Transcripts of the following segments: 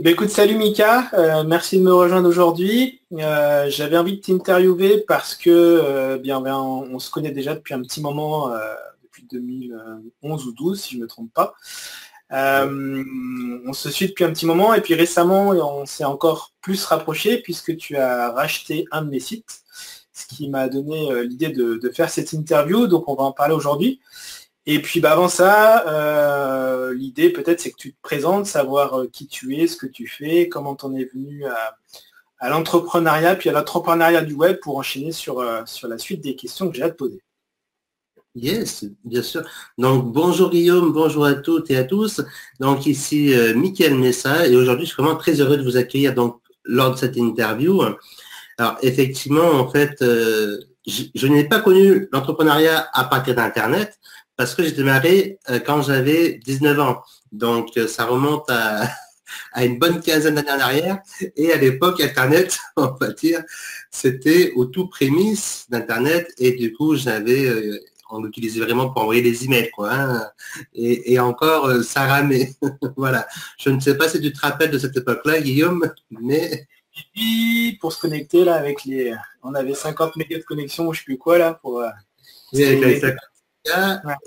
Eh ben, écoute, salut Mika, euh, merci de me rejoindre aujourd'hui. Euh, j'avais envie de t'interviewer parce que euh, bien, ben, on, se connaît déjà depuis un petit moment, depuis 2011 ou 12 si je ne me trompe pas. on se suit depuis un petit moment et puis récemment on s'est encore plus rapproché puisque tu as racheté un de mes sites, ce qui m'a donné l'idée de, de, faire cette interview, donc on va en parler aujourd'hui. Et puis bah, avant ça, euh, l'idée peut-être c'est que tu te présentes, savoir euh, qui tu es, ce que tu fais, comment tu en es venu à, l'entrepreneuriat, puis à l'entrepreneuriat du web pour enchaîner sur, euh, sur la suite des questions que j'ai à te poser. Yes, bien sûr. Donc bonjour Guillaume, bonjour à toutes et à tous. Donc ici Mickaël Messa et aujourd'hui je suis vraiment très heureux de vous accueillir donc lors de cette interview. Alors effectivement, en fait, je n'ai pas connu l'entrepreneuriat à partir d'Internet parce que j'ai démarré euh, quand j'avais 19 ans. Donc, euh, ça remonte à, à une bonne quinzaine d'années en arrière. Et à l'époque, Internet, on va dire, c'était au tout prémisse d'Internet. Et du coup, j'avais, euh, on l'utilisait vraiment pour envoyer des emails, quoi. Hein. Et, encore, ça ramait. voilà. Je ne sais pas si tu te rappelles de cette époque-là, Guillaume, mais... Pour se connecter, là, avec les... On avait 50 mégas de connexion, je sais plus quoi, là, pour...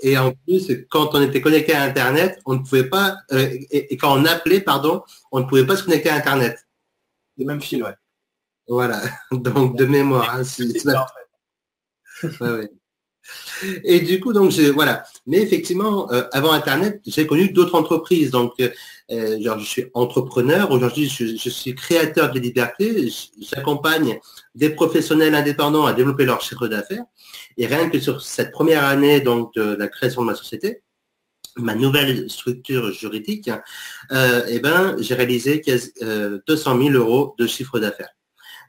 Et en plus, quand on était connecté à Internet, on ne pouvait pas, euh, et, quand on appelait, pardon, on ne pouvait pas se connecter à Internet. Le même fil, ouais. Voilà, donc de mémoire. Hein, Et du coup, donc, voilà. Mais effectivement, euh, avant Internet, j'ai connu d'autres entreprises. Donc, euh, genre, je suis entrepreneur. Aujourd'hui, je, je, suis créateur de liberté. J'accompagne des professionnels indépendants à développer leur chiffre d'affaires. Et rien que sur cette première année donc, de la création de ma société, ma nouvelle structure juridique, euh, eh ben, j'ai réalisé 200 000 euh, euros de chiffre d'affaires.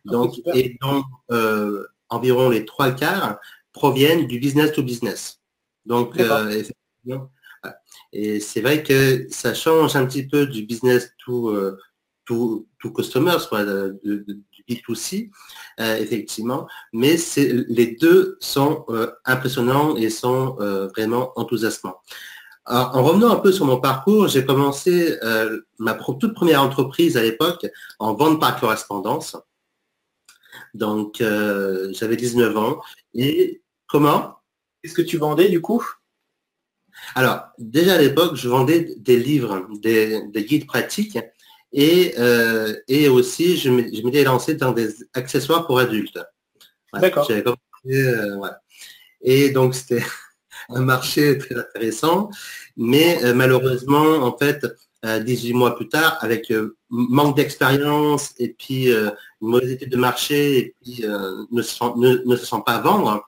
Ah, donc, et donc, euh, environ les trois quarts proviennent du business to business. Donc, et c'est vrai que ça change un petit peu du business to, to, to customers, soit de, B2C, euh, effectivement, mais les deux sont euh, impressionnants et sont euh, vraiment enthousiasmants. en revenant un peu sur mon parcours, j'ai commencé ma toute première entreprise à l'époque en vente par correspondance. Donc, j'avais 19 ans. Et comment Qu'est-ce que tu vendais du coup? Alors, déjà à l'époque, je vendais des livres, des guides pratiques et, euh, et aussi, je m'étais lancé dans des accessoires pour adultes. D'accord. Euh, et donc, c'était un marché très intéressant. Mais euh, malheureusement, en fait, 18 mois plus tard, avec manque d'expérience et puis une mauvaise étude de marché et puis ne, se sent, ne, se sent pas vendre,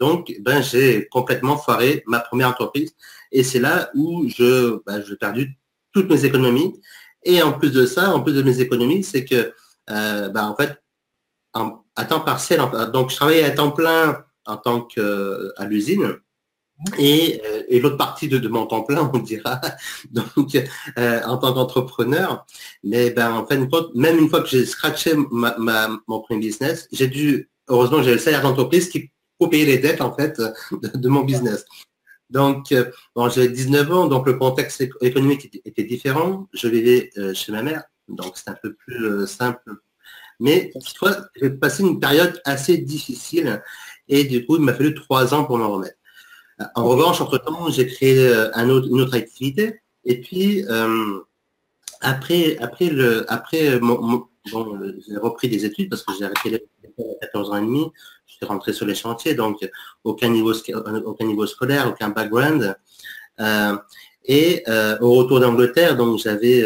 donc ben, j'ai complètement foiré ma première entreprise. Et c'est là où je, ben, j'ai perdu toutes mes économies et en plus de ça, en plus de mes économies, c'est que, euh, bah, en fait, à temps partiel, donc je travaillais à temps plein en tant qu'à euh, l'usine. Et, euh, et l'autre partie de, mon temps plein, on dira, donc en tant qu'entrepreneur. Mais ben, en fait, même une fois que j'ai scratché mon premier business, j'ai dû, heureusement, j'ai le salaire d'entreprise qui pour payer les dettes en fait de mon business. Donc, euh, bon, j'avais 19 ans, donc le contexte économique était, différent. Je vivais euh, chez ma mère, donc c'est un peu plus euh, simple. Mais toutefois, j'ai passé une période assez difficile et du coup, il m'a fallu trois ans pour m'en remettre. En revanche, entre-temps, j'ai créé autre, une autre activité. Et puis, après, après, le, après mon, j'ai repris des études parce que j'ai arrêté les 14 ans et demi je suis rentré sur les chantiers, donc aucun niveau, scolaire, aucun background. Euh, et euh, au retour d'Angleterre, donc j'avais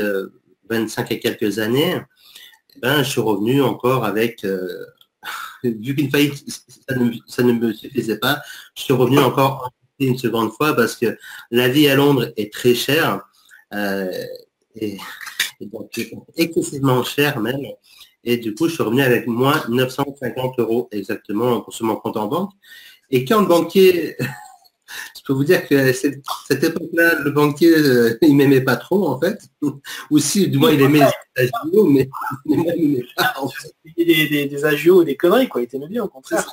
25 euh, et quelques années, ben, je suis revenu encore avec, vu qu'une faillite, ça ne, me suffisait pas, je suis revenu encore une seconde fois parce que la vie à Londres est très chère, et, et donc excessivement chère même. Et du coup, je suis revenu avec moins 950 euros exactement sur mon compte en banque. Et quand le banquier, je peux vous dire que cette, cette époque-là, le banquier, euh, il m'aimait pas trop en fait. Ou si, du moins, il aimait les agios, mais, il m'aimait pas. En fait. Des, des, des agios, des conneries, quoi. Il t'aimait bien, au contraire.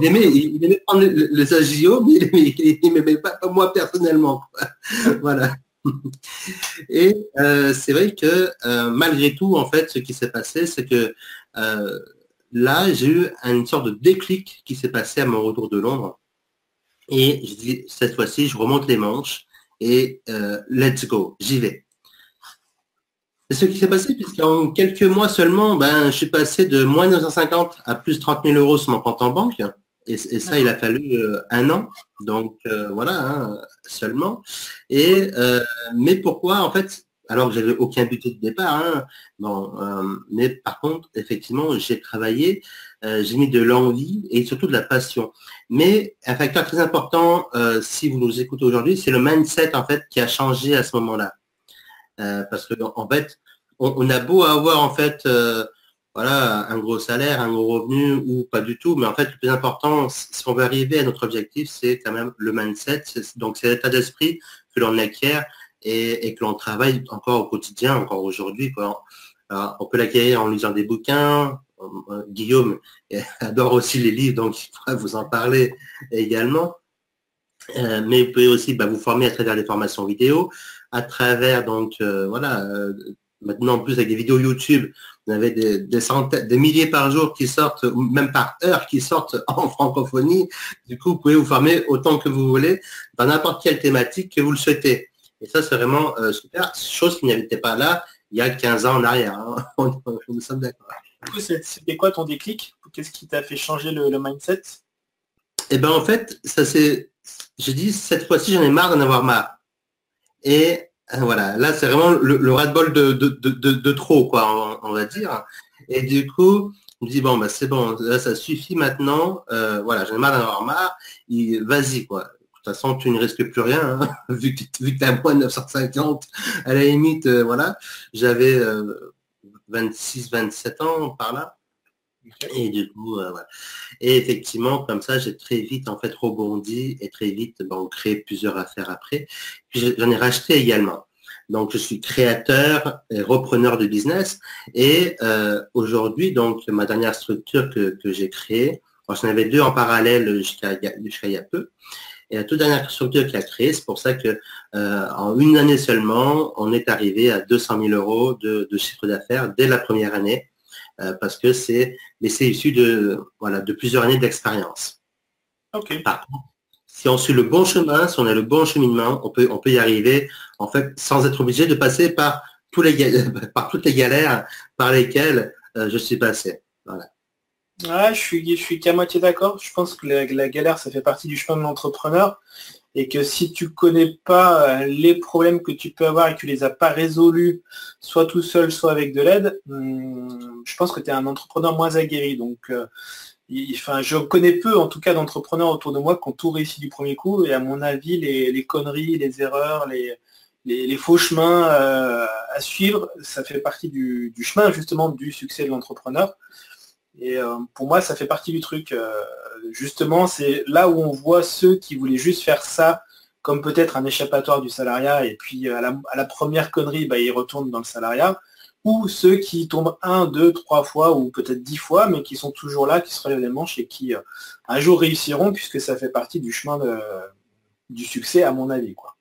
Il aimait, il aimait prendre les, agios, mais il, ne m'aimait pas, moi personnellement. Voilà. Et euh, c'est vrai que euh, malgré tout, en fait, ce qui s'est passé, c'est que euh, là, j'ai eu une sorte de déclic qui s'est passé à mon retour de Londres. Et je dis, cette fois-ci, je remonte les manches et let's go, j'y vais. C'est ce qui s'est passé puisqu'en quelques mois seulement, ben, je suis passé de moins 950 à plus 30 000 euros sur mon compte en banque. Et, ça, il a fallu euh, un an, donc euh, voilà, hein, seulement. Et euh, mais pourquoi en fait alors que j'avais aucun but de départ, hein, bon, mais par contre, effectivement, j'ai travaillé, j'ai mis de l'envie et surtout de la passion. Mais un facteur très important, si vous nous écoutez aujourd'hui, c'est le mindset en fait qui a changé à ce moment-là. parce que en fait, on, on, a beau avoir en fait voilà, un gros salaire, un gros revenu ou pas du tout. Mais en fait, le plus important, si on veut arriver à notre objectif, c'est quand même le mindset. Donc, c'est l'état d'esprit que l'on acquiert et, que l'on travaille encore au quotidien, encore aujourd'hui. on peut l'acquérir en lisant des bouquins. Euh, Guillaume adore aussi les livres, donc il pourra vous en parler également. Euh, mais vous pouvez aussi bah, vous former à travers des formations vidéo, à travers donc euh, voilà maintenant en plus avec des vidéos YouTube, vous avez des, centaines, des milliers par jour qui sortent, ou même par heure qui sortent en francophonie. Du coup, vous pouvez vous former autant que vous voulez dans n'importe quelle thématique que vous le souhaitez. Et ça, c'est vraiment euh, super, chose qui n'était pas là il y a 15 ans en arrière. Hein. Nous sommes d'accord. C'était quoi ton déclic? Qu'est-ce qui t'a fait changer le, mindset? Eh bien, en fait, ça c'est, je dis, cette fois-ci, j'en ai marre d'en avoir marre. Et voilà, là c'est vraiment le, le ras-de-bol de, de, trop, quoi, on, va dire. Et du coup, on me dit bon bah c'est bon, là ça suffit maintenant, euh, voilà, j'en ai marre d'en avoir marre, vas-y quoi. De toute façon, tu ne risques plus rien, hein, vu que, vu que as moins 950, à la limite, euh, voilà, j'avais 26, euh, 27 ans par là. Et du coup, Et effectivement, comme ça, j'ai très vite en fait rebondi et très vite bon, créé plusieurs affaires après. J'en ai racheté également. Donc, je suis créateur et repreneur de business. Et euh, aujourd'hui, donc, ma dernière structure que, j'ai créée, j'en avais deux en parallèle jusqu'à il y a peu. Et la toute dernière structure qui a créé, c'est pour ça que euh, en une année seulement, on est arrivé à 200 000 euros de, de chiffre d'affaires dès la première année. Euh, parce que c'est mais c'est issu de voilà de plusieurs années d'expérience. Ok. Par contre, si on suit le bon chemin, si on a le bon cheminement, on peut on peut y arriver en fait sans être obligé de passer par tous les par toutes les galères par lesquelles euh, je suis passé. Voilà. je suis, je suis qu'à moitié d'accord. Je pense que la, galère, ça fait partie du chemin de l'entrepreneur et que si tu connais pas euh, les problèmes que tu peux avoir et que tu les as pas résolus, soit tout seul, soit avec de l'aide, hmm, je pense que tu es un entrepreneur moins aguerri. Donc, euh, je connais peu, en tout cas, d'entrepreneurs autour de moi qui ont tout réussi du premier coup. Et à mon avis, les, conneries, les erreurs, les, les, faux chemins euh, à suivre, ça fait partie du, chemin justement du succès de l'entrepreneur. Et pour moi, ça fait partie du truc justement, c'est là où on voit ceux qui voulaient juste faire ça comme peut-être un échappatoire du salariat, et puis à la, première connerie, bah, ils retournent dans le salariat, ou ceux qui tombent un, deux, trois fois, ou peut-être dix fois, mais qui sont toujours là, qui se relèvent les manches et qui euh, un jour réussiront, puisque ça fait partie du chemin du succès, à mon avis. Quoi.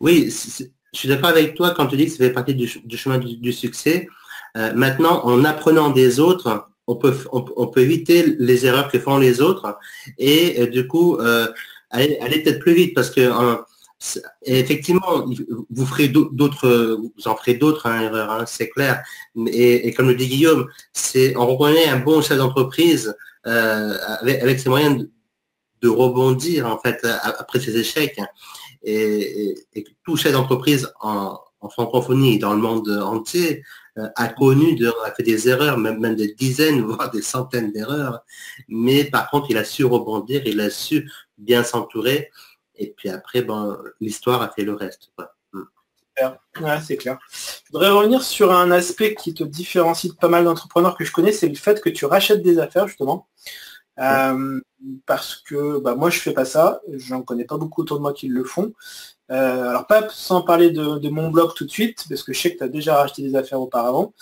Oui, je suis d'accord avec toi quand tu dis que ça fait partie du, chemin du, succès. Euh, maintenant, en apprenant des autres, on peut, on, peut éviter les erreurs que font les autres et euh, du coup euh, aller, peut-être plus vite parce que effectivement vous ferez d'autres vous en ferez d'autres hein, erreurs hein, c'est clair. Et, comme le dit Guillaume c'est on reconnaît un bon chef d'entreprise euh, avec, ses moyens de, rebondir en fait après ses échecs. Et, tout chef d'entreprise en, en francophonie dans le monde entier euh, a connu, de, a fait des erreurs, même, même des dizaines, voire des centaines d'erreurs. Mais par contre, il a su rebondir, il a su bien s'entourer. Et puis après, bon, l'histoire a fait le reste. Hmm. c'est clair. Je voudrais revenir sur un aspect qui te différencie de pas mal d'entrepreneurs que je connais, c'est le fait que tu rachètes des affaires, justement. Euh, parce que bah, moi, je fais pas ça. J'en connais pas beaucoup autour de moi qui le font. Euh, alors pas sans parler de, mon blog tout de suite, parce que je sais que tu as déjà racheté des affaires auparavant.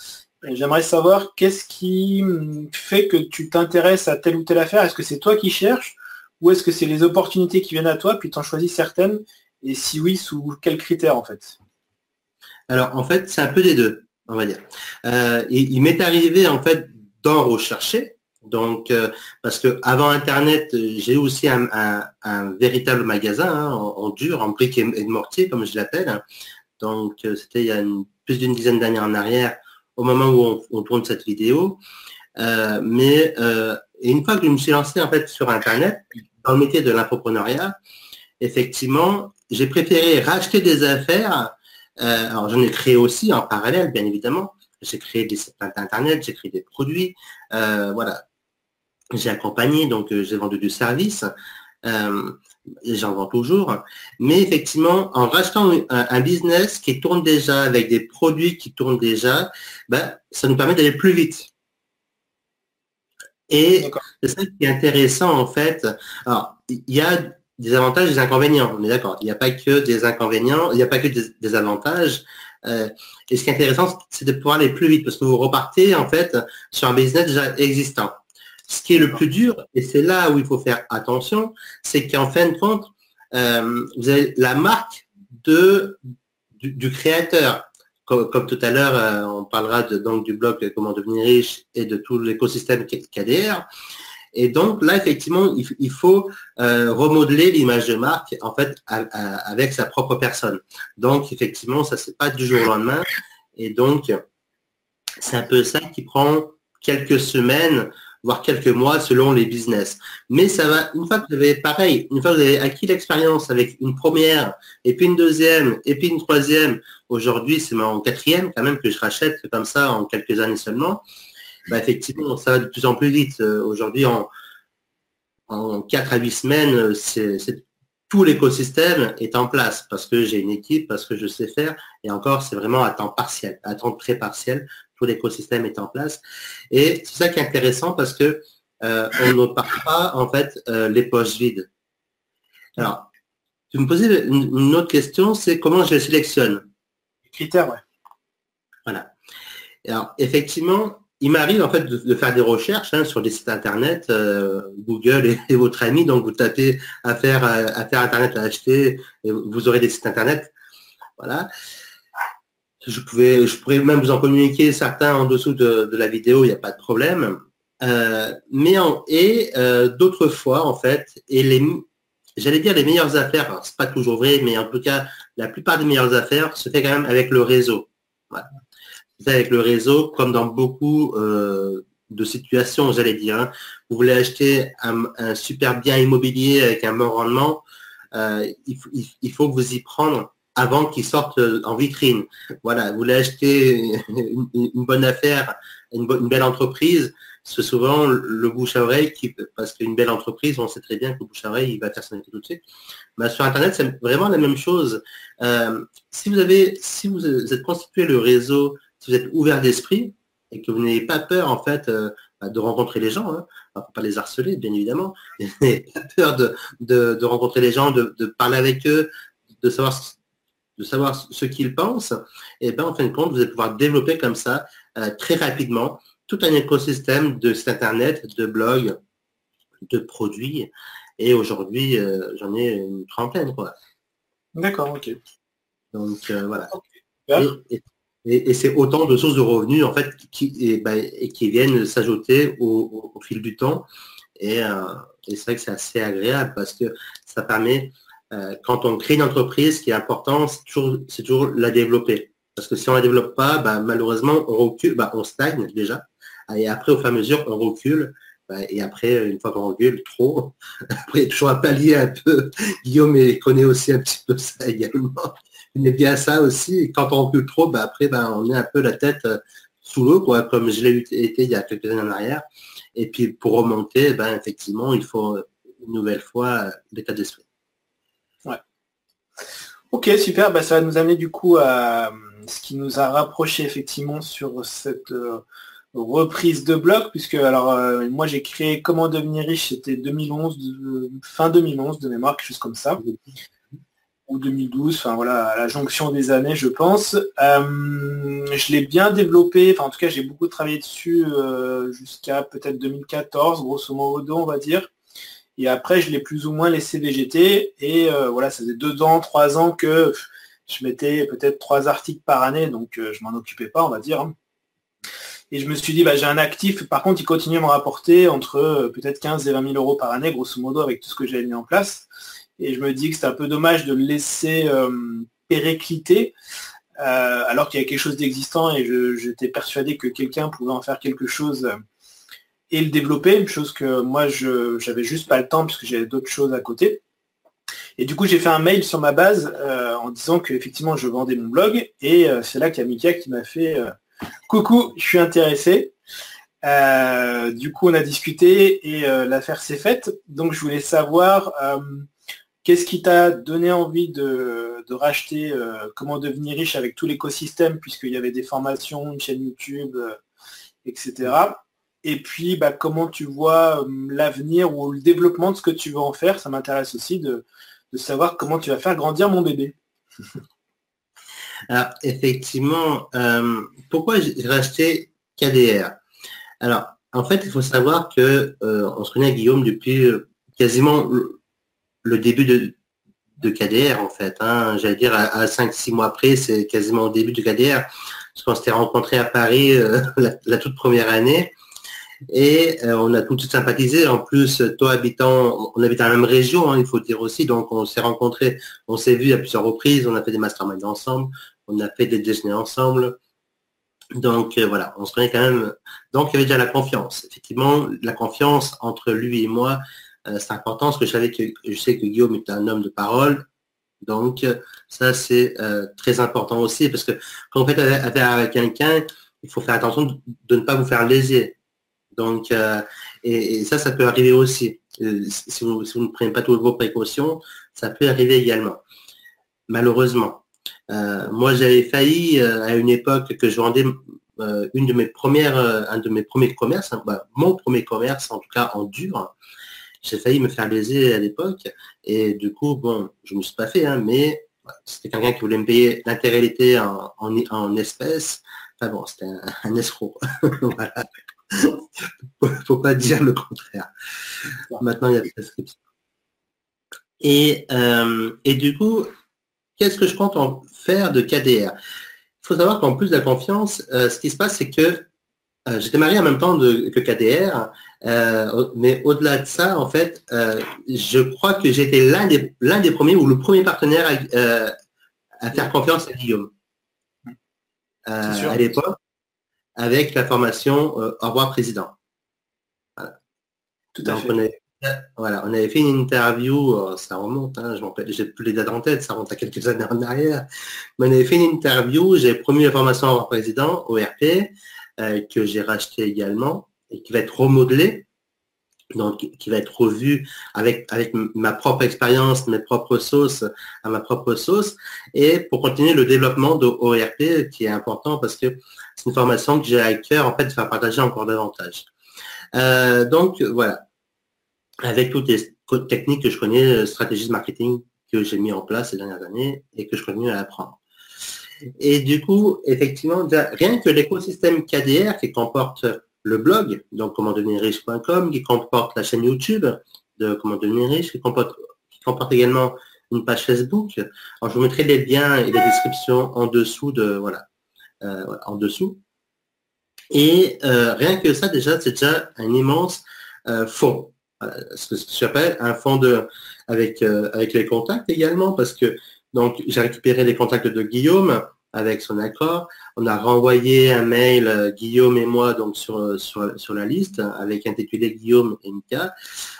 J'aimerais savoir qu'est-ce qui fait que tu t'intéresses à telle ou telle affaire? Est-ce que c'est toi qui cherches? Ou est-ce que c'est les opportunités qui viennent à toi, puis tu en choisis certaines? Et si oui, sous quels critères en fait? Alors en fait, c'est un peu des deux, on va dire. Euh, il m'est arrivé en fait d'en rechercher. Donc, euh, parce que avant Internet, j'ai aussi un, véritable magasin hein, en, dur, en briques et, de mortier, comme je l'appelle. Donc, euh, c'était il y a plus d'une dizaine d'années en arrière, au moment où on, tourne cette vidéo. mais une fois que je me suis lancé en fait sur Internet, dans le métier de l'entrepreneuriat, effectivement, j'ai préféré racheter des affaires. Euh, alors j'en ai créé aussi en parallèle, bien évidemment. J'ai créé des sites internet, j'ai créé des produits. Euh, voilà. J'ai accompagné, donc euh, j'ai vendu du service. J'en vends toujours. Mais effectivement, en rachetant un, business qui tourne déjà avec des produits qui tournent déjà, ben, ça nous permet d'aller plus vite. Et c'est ça qui est intéressant en fait. Alors, il y a des avantages et des inconvénients. On est d'accord. Il n'y a pas que des inconvénients, il n'y a pas que des, avantages. Euh, et ce qui est intéressant, c'est de pouvoir aller plus vite parce que vous repartez en fait sur un business déjà existant. Ce qui est le plus dur, et c'est là où il faut faire attention, c'est qu'en fin de compte, euh, vous avez la marque de, du, créateur. Comme, tout à l'heure, euh, on parlera donc du blog Comment devenir riche et de tout l'écosystème derrière. Et donc là, effectivement, il, faut euh, remodeler l'image de marque en fait avec sa propre personne. Donc effectivement, ça c'est pas du jour au lendemain. Et donc c'est un peu ça qui prend quelques semaines, voire quelques mois selon les business. Mais ça va, une fois que vous avez pareil, une fois que vous avez acquis l'expérience avec une première, et puis une deuxième, et puis une troisième, aujourd'hui c'est mon quatrième quand même que je rachète comme ça en quelques années seulement, bah, effectivement, ça va de plus en plus vite. Euh, aujourd'hui, en, en 4 à 8 semaines, euh, c'est, tout l'écosystème est en place parce que j'ai une équipe, parce que je sais faire. Et encore, c'est vraiment à temps partiel, à temps très partiel. Tout l'écosystème est en place. Et c'est ça qui est intéressant parce que euh, on ne part pas en fait les poches vides. Alors, tu me posais une, autre question, c'est comment je sélectionne? Les critères, ouais. Voilà. Alors, effectivement, il m'arrive en fait de, faire des recherches hein, sur des sites internet, euh, Google et, votre ami, donc vous tapez affaire, affaire internet à acheter et vous aurez des sites internet. Voilà. Je, pouvais, je pourrais même vous en communiquer certains en dessous de, la vidéo, il n'y a pas de problème. Euh, mais et euh, d'autres fois, en fait, et les j'allais dire les meilleures affaires, c'est pas toujours vrai, mais en tout cas, la plupart des meilleures affaires se fait quand même avec le réseau. Voilà avec le réseau, comme dans beaucoup euh, de situations, j'allais dire. Hein. Vous voulez acheter un, super bien immobilier avec un bon rendement, euh, il, faut vous y prendre avant qu'il sorte en vitrine. Voilà, vous voulez acheter une, bonne affaire, une, belle entreprise, c'est souvent le bouche à oreille qui, parce qu'une belle entreprise, on sait très bien que le bouche à oreille, il va faire son tout de suite. Mais sur Internet, c'est vraiment la même chose. Euh, si vous avez, si vous êtes constitué le réseau si vous êtes ouvert d'esprit et que vous n'avez pas peur en fait euh, bah, de rencontrer les gens, hein, pas les harceler bien évidemment, mais pas peur de, rencontrer les gens, de, parler avec eux, de savoir de savoir ce qu'ils pensent, et bien en fin de compte, vous allez pouvoir développer comme ça euh, très rapidement tout un écosystème de site internet, de blogs, de produits. Et aujourd'hui, euh, j'en ai une trentaine. quoi. D'accord, ok. Donc voilà. Et, c'est autant de sources de revenus en fait qui, et, bah, qui viennent s'ajouter au, fil du temps. Euh, et, c'est vrai que c'est assez agréable parce que ça permet, euh, quand on crée une entreprise, ce qui est important, c'est toujours, toujours la développer. Parce que si on ne la développe pas, bah, malheureusement, on recule, bah, on stagne déjà. Et après, au fur et à mesure, on recule. et après, une fois qu'on recule trop, après, toujours un palier un peu. Guillaume connaît aussi un petit peu ça également est bien ça aussi. quand on recule trop, après, on est un peu la tête euh, sous l'eau, comme je l'ai été il y a quelques années en arrière. Et puis pour remonter, effectivement, il faut une nouvelle fois euh, l'état d'esprit. Ok, super. Ben, ça va nous amener du coup à ce qui nous a rapproché effectivement sur cette euh, reprise de blog, puisque alors moi j'ai créé Comment devenir riche, c'était 2011, fin 2011 de mémoire, quelque chose comme ça ou 2012, enfin voilà, à la jonction des années, je pense. Euh, je l'ai bien développé, enfin en tout cas j'ai beaucoup travaillé dessus euh, jusqu'à peut-être 2014, grosso modo, on va dire. Et après, je l'ai plus ou moins laissé végéter. Et voilà, ça faisait deux ans, trois ans que je mettais peut-être trois articles par année, donc je m'en occupais pas, on va dire. Et je me suis dit, bah, j'ai un actif, par contre, il continue à me rapporter entre peut-être 15 et 20 000 euros par année, grosso modo, avec tout ce que j'avais mis en place. Et je me dis que c'est un peu dommage de le laisser euh, alors qu'il y a quelque chose d'existant et j'étais persuadé que quelqu'un pouvait en faire quelque chose euh, et le développer, une chose que moi je j'avais juste pas le temps puisque j'avais d'autres choses à côté. Et du coup j'ai fait un mail sur ma base euh, en disant qu'effectivement je vendais mon blog et c'est là qu'il y a Mika qui m'a fait coucou, je suis intéressé. du coup on a discuté et l'affaire s'est faite. Donc je voulais savoir Qu'est-ce qui t'a donné envie de, racheter euh, Comment devenir riche avec tout l'écosystème, puisqu'il y avait des formations, une chaîne YouTube, euh, etc. Et puis, bah, comment tu vois euh, l'avenir ou le développement de ce que tu veux en faire Ça m'intéresse aussi de, savoir comment tu vas faire grandir mon bébé. Alors, effectivement, pourquoi j'ai racheté KDR Alors, en fait, il faut savoir que on se connaît Guillaume depuis quasiment le début de, de KDR en fait. Hein. J'allais dire à, 5-6 mois après, c'est quasiment au début du KDR. Parce qu'on s'était rencontrés à Paris euh, la, toute première année. Et euh, on a tout de suite sympathisé. En plus, toi habitant, on habite dans la même région, hein, il faut dire aussi. Donc on s'est rencontrés, on s'est vus à plusieurs reprises, on a fait des masterminds ensemble, on a fait des déjeuners ensemble. Donc euh, voilà, on se connaît quand même. Donc il y avait déjà la confiance. Effectivement, la confiance entre lui et moi, euh, c'est important parce que je savais que je sais que Guillaume est un homme de parole. Donc ça c'est euh, très important aussi parce que quand on fait affaire avec quelqu'un, il faut faire attention de, ne pas vous faire léser. Donc euh, et, ça, ça peut arriver aussi. Si vous, ne prenez pas toutes vos précautions, ça peut arriver également. Malheureusement. moi j'avais failli à une époque que je vendais une de mes premières, un de mes premiers commerces, hein, bah, mon premier commerce en tout cas en dur, j'ai failli me faire baiser à l'époque. Et du coup, bon, je ne me suis pas fait, hein, mais c'était quelqu'un qui voulait me payer l'intégralité en, espèces. Enfin bon, c'était un, escroc. Faut pas dire le contraire. Maintenant, il y a des prescriptions. Et, euh, et du coup, qu'est-ce que je compte en faire de KDR Il faut savoir qu'en plus de la confiance, euh, ce qui se passe, c'est que euh, j'étais marié en même temps que KDR, euh, mais au-delà de ça, en fait, je crois que j'étais l'un des, l'un des premiers ou le premier partenaire à, faire confiance à Guillaume. à l'époque, avec la formation Au revoir président. Tout à fait. On avait, voilà, on avait fait une interview, ça remonte, hein, je j'ai plus les dates en tête, ça remonte à quelques années en arrière, mais on avait fait une interview, j'ai promis la formation au revoir président, au RP, euh, que j'ai racheté également et qui va être remodelé, donc qui va être revu avec, avec ma propre expérience, mes propres sauces, à ma propre sauce, et pour continuer le développement de qui est important parce que c'est une formation que j'ai à cœur en fait de faire partager encore davantage. Euh, donc voilà, avec toutes les techniques que je connais, stratégies de marketing que j'ai mis en place ces dernières années et que je continue à apprendre. Et du coup, effectivement, rien que l'écosystème KDR qui comporte le blog, donc comment qui comporte la chaîne YouTube de comment qui comporte, également une page Facebook. Alors, je vous mettrai les liens et les descriptions en dessous de voilà, euh, en dessous. Et euh, rien que ça, déjà, c'est déjà un immense euh, fond. ce que j'appelle un fond de avec avec les contacts également, parce que donc, j'ai récupéré les contacts de Guillaume avec son accord. On a renvoyé un mail, euh, Guillaume et moi, donc sur, euh, sur, la liste, avec intitulé Guillaume et Mika.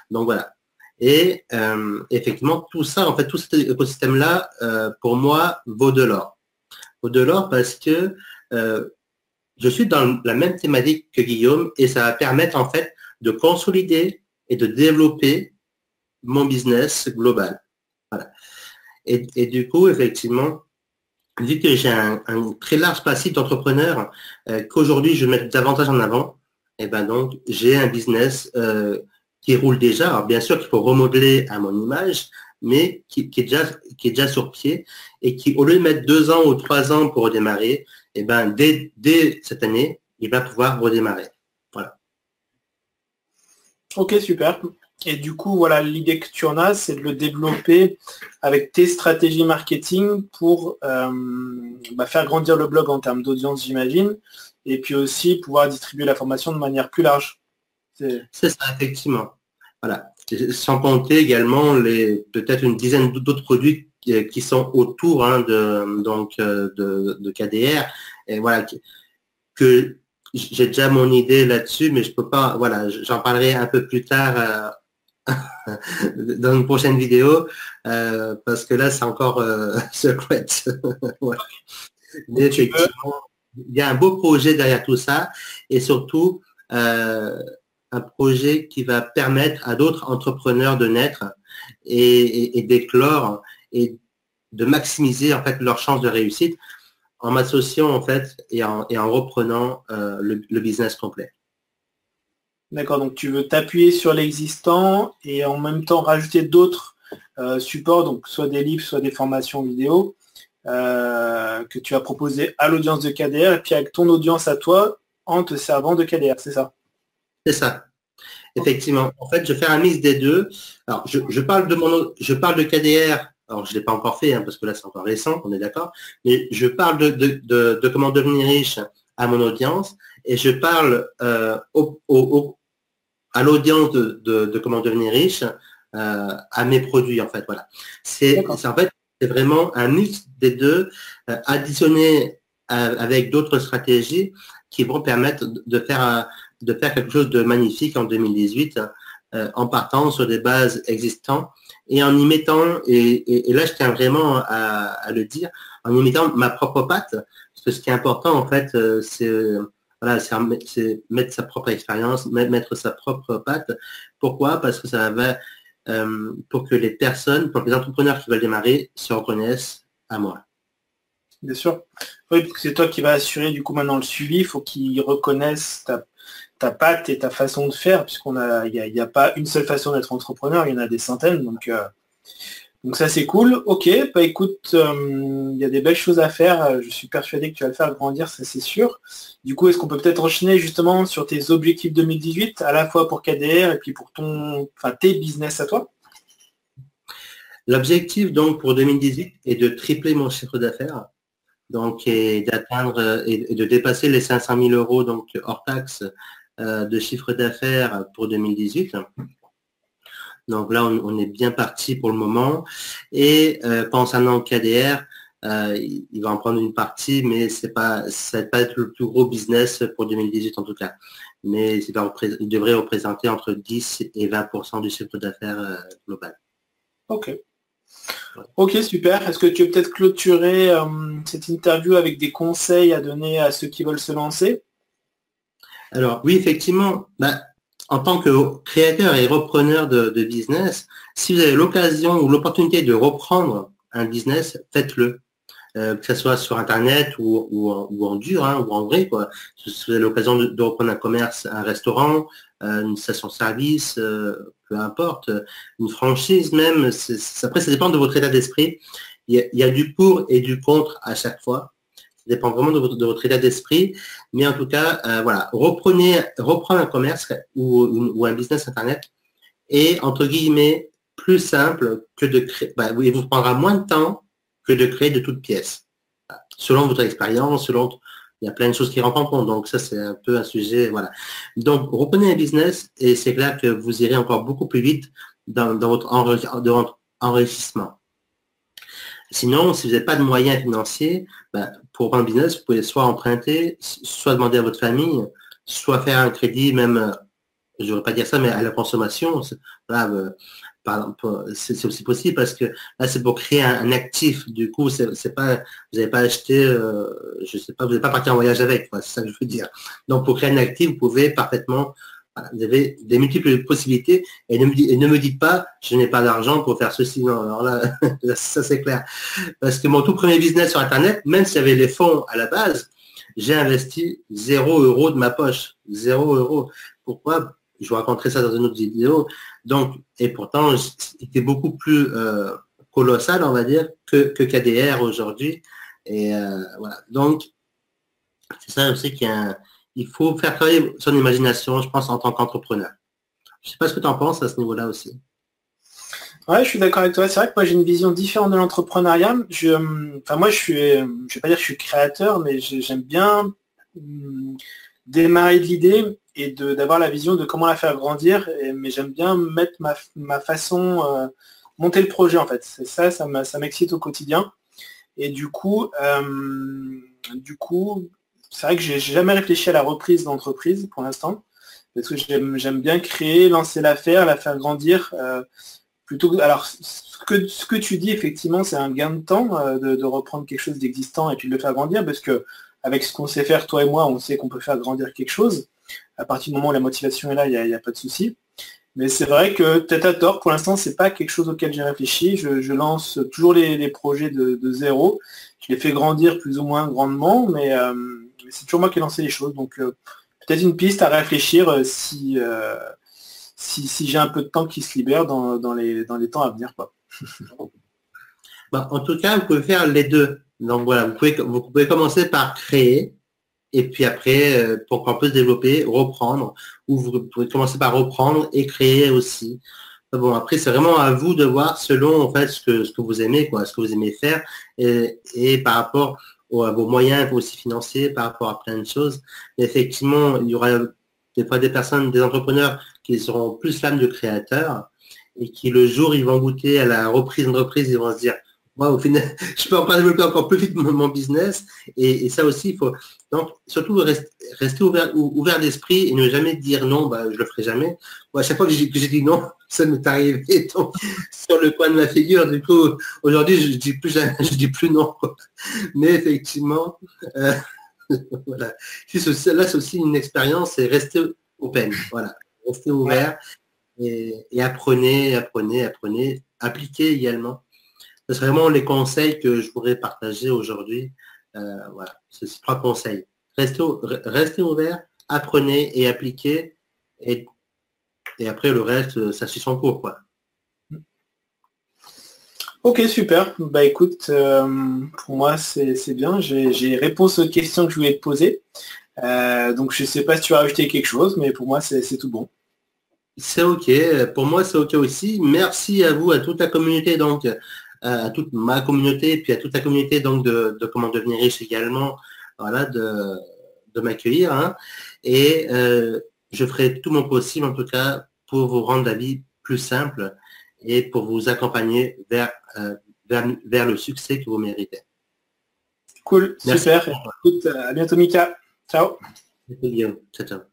Donc voilà. Et euh, effectivement, tout ça, en fait, tout cet écosystème-là, pour moi, vaut de l'or. Vaut de l'or parce que je suis dans la même thématique que Guillaume et ça va permettre, en fait, de consolider et de développer mon business global. Voilà. Et, du coup, effectivement, vu que j'ai un, très large passif d'entrepreneurs euh, qu'aujourd'hui je mets davantage en avant, et eh ben donc j'ai un business euh, qui roule déjà. Alors bien sûr qu'il faut remodeler à mon image, mais qui, est déjà, qui est déjà sur pied et qui, au lieu de mettre deux ans ou trois ans pour redémarrer, et eh ben dès, dès cette année, il va pouvoir redémarrer. Voilà. Ok, super. Et du coup, voilà, l'idée que tu en as, c'est de le développer avec tes stratégies marketing pour euh, bah, faire grandir le blog en termes d'audience, j'imagine, et puis aussi pouvoir distribuer la formation de manière plus large. C'est ça, effectivement. Voilà. Sans compter également les peut-être une dizaine d'autres produits qui, sont autour hein, de, donc, euh, de, KDR. Et voilà, que j'ai déjà mon idée là-dessus, mais je peux pas, voilà, j'en parlerai un peu plus tard euh, dans une prochaine vidéo, euh, parce que là, c'est encore secret. il y a un beau projet derrière tout ça, et surtout, un projet qui va permettre à d'autres entrepreneurs de naître et, d'éclore et de maximiser en fait leurs chances de réussite en m'associant en fait et en, reprenant euh, le, business complet. D'accord, donc tu veux t'appuyer sur l'existant et en même temps rajouter d'autres euh, supports, donc soit des livres, soit des formations vidéo, euh, que tu as proposé à l'audience de KDR et puis avec ton audience à toi en te servant de KDR, c'est ça? C'est ça. Effectivement. En fait, je fais un mix des deux. Alors, je, parle de mon, je parle de KDR. Alors, je ne l'ai pas encore fait, hein, parce que là, c'est encore récent, on est d'accord. Mais je parle de, comment devenir riche à mon audience et je parle euh, à l'audience de, comment devenir riche euh, à mes produits, en fait. Voilà. C'est en fait, c'est vraiment un mix des deux, euh, additionné avec d'autres stratégies qui vont permettre de faire un, de faire quelque chose de magnifique en 2018 euh, en partant sur des bases existantes et en y mettant, et, là je tiens vraiment à, le dire, en y mettant ma propre patte, parce que ce qui est important en fait, euh, c'est voilà, c'est mettre sa propre expérience, mettre sa propre patte. Pourquoi? Parce que ça va euh, pour que les personnes, pour que les entrepreneurs qui veulent démarrer se reconnaissent à moi. Bien sûr. Oui, parce que c'est toi qui vas assurer du coup maintenant le suivi. Il faut qu'ils reconnaissent ta, ta patte et ta façon de faire, puisqu'on a, il n'y a, pas une seule façon d'être entrepreneur, il y en a des centaines, donc, euh, donc ça c'est cool. Ok, bah écoute, euh, il y a des belles choses à faire, je suis persuadé que tu vas le faire grandir, ça c'est sûr. Du coup, est-ce qu'on peut peut-être enchaîner justement sur tes objectifs 2018, à la fois pour KDR et puis pour ton, enfin tes business à toi? L'objectif donc pour 2018 est de tripler mon chiffre d'affaires donc et d'atteindre et de dépasser les 500 000 euros donc hors taxe euh, de chiffre d'affaires pour 2018. Donc là, on, est bien parti pour le moment. Et euh, concernant KDR, euh, il va en prendre une partie, mais c'est pas, ça va pas être le plus gros business pour 2018 en tout cas. Mais il, devrait représenter entre 10 et 20% du chiffre d'affaires global. Ok. Ok, super. Est-ce que tu veux peut-être clôturer cette interview avec des conseils à donner à ceux qui veulent se lancer? Alors oui, effectivement, bah, en tant que créateur et repreneur de, business, si vous avez l'occasion ou l'opportunité de reprendre un business, faites-le. Euh, que ce soit sur Internet ou, en, dur hein, ou en vrai. Quoi. Si vous avez l'occasion de, reprendre un commerce, un restaurant, euh, une station-service, euh, peu importe, une franchise même, après ça dépend de votre état d'esprit. il y, a du pour et du contre à chaque fois dépend vraiment de votre, état d'esprit. Mais en tout cas, euh, voilà, reprenez, reprendre un commerce ou, un business Internet est, entre guillemets, plus simple que de créer, bah, il vous prendra moins de temps que de créer de toutes pièces. Selon votre expérience, selon, il y a plein de choses qui rentrent en compte. Donc ça, c'est un peu un sujet, voilà. Donc, reprenez un business et c'est clair que vous irez encore beaucoup plus vite dans, votre, enrichissement. Sinon, si vous n'avez pas de moyens financiers, bah, pour un business, vous pouvez soit emprunter, soit demander à votre famille, soit faire un crédit, même, euh, je ne voudrais pas dire ça, mais à la consommation. Euh, c'est aussi possible parce que là, c'est pour créer un, actif. Du coup, c'est pas, vous n'avez pas acheté, euh, je sais pas, vous n'avez pas parti en voyage avec, c'est ça que je veux dire. Donc, pour créer un actif, vous pouvez parfaitement vous avez des multiples possibilités et ne, me, dites pas je n'ai pas d'argent pour faire ceci. Non, alors là, ça c'est clair. Parce que mon tout premier business sur Internet, même s'il y avait les fonds à la base, j'ai investi zéro euro de ma poche. Zéro euro. Pourquoi? Je vous raconterai ça dans une autre vidéo. Donc, et pourtant, c'était beaucoup plus euh, colossal, on va dire, que, que KDR aujourd'hui. Et euh, voilà. Donc, c'est ça aussi qui est un il faut faire travailler son imagination, je pense, en tant qu'entrepreneur. Je sais pas ce que tu en penses à ce niveau-là aussi. Ouais, je suis d'accord avec toi. C'est vrai que moi j'ai une vision différente de l'entrepreneuriat. Enfin moi je suis, je vais pas dire que je suis créateur, mais j'aime bien hum, démarrer de l'idée et d'avoir la vision de comment la faire grandir. mais j'aime bien mettre ma, façon, euh, monter le projet en fait. C'est ça, ça m'excite au quotidien. Et du coup, euh, du coup, c'est vrai que j'ai jamais réfléchi à la reprise d'entreprise pour l'instant. Parce que j'aime bien créer, lancer l'affaire, la faire grandir. Euh, plutôt alors ce que, ce que tu dis effectivement c'est un gain de temps de, de, reprendre quelque chose d'existant et puis de le faire grandir parce que avec ce qu'on sait faire, toi et moi, on sait qu'on peut faire grandir quelque chose. À partir du moment où la motivation est là, il n'y a, pas de souci. Mais c'est vrai que tête à tort, pour l'instant, c'est pas quelque chose auquel j'ai réfléchi. Je, lance toujours les, projets de, zéro. Je les fais grandir plus ou moins grandement, mais, euh, c'est toujours moi qui ai lancé les choses. Donc euh, peut-être une piste à réfléchir euh, si, si, j'ai un peu de temps qui se libère dans, les, dans les temps à venir. Quoi. Bah, en tout cas, vous pouvez faire les deux. Donc voilà, vous pouvez, vous pouvez commencer par créer et puis après, euh, pour qu'on puisse développer, reprendre, ou vous pouvez commencer par reprendre et créer aussi. Bon, après, c'est vraiment à vous de voir selon en fait ce que, ce que vous aimez, quoi, ce que vous aimez faire, et, par rapport à vos moyens aussi financiers, par rapport à plein de choses. effectivement, il y aura des fois des personnes, des entrepreneurs qui seront plus l'âme de créateurs et qui le jour ils vont goûter à la reprise d'entreprise, ils vont se dire moi, au final, je peux encore développer encore plus vite mon, business. Et, ça aussi, il faut donc surtout rester, ouvert, ouvert d'esprit et ne jamais dire non, bah, je le ferai jamais. Moi, à chaque fois que j'ai dit non, ça m'est arrivé sur le coin de ma figure. Du coup, aujourd'hui, je dis plus je dis plus non. Mais effectivement, euh, voilà. Là, c'est aussi une expérience, c'est rester open. Voilà. Rester ouvert et, et apprenez, apprenez, apprenez, appliquez également c'est vraiment les conseils que je pourrais partager aujourd'hui. Euh, voilà, c'est trois conseils. Restez, ouvert, apprenez et appliquez. Et, et après, le reste, ça suit son cours. Quoi. Ok, super. Bah écoute, euh, pour moi, c'est bien. J'ai réponse aux questions que je voulais te poser. Euh, donc je ne sais pas si tu as ajouté quelque chose, mais pour moi, c'est tout bon. C'est OK. Pour moi, c'est OK aussi. Merci à vous, à toute la communauté donc à toute ma communauté et puis à toute la communauté donc de, comment devenir riche également, voilà, de, de m'accueillir. Hein. Et euh, je ferai tout mon possible en tout cas pour vous rendre la vie plus simple et pour vous accompagner vers, euh, vers, le succès que vous méritez. Cool, super. Écoute, à bientôt Mika. Ciao. Ciao, ciao.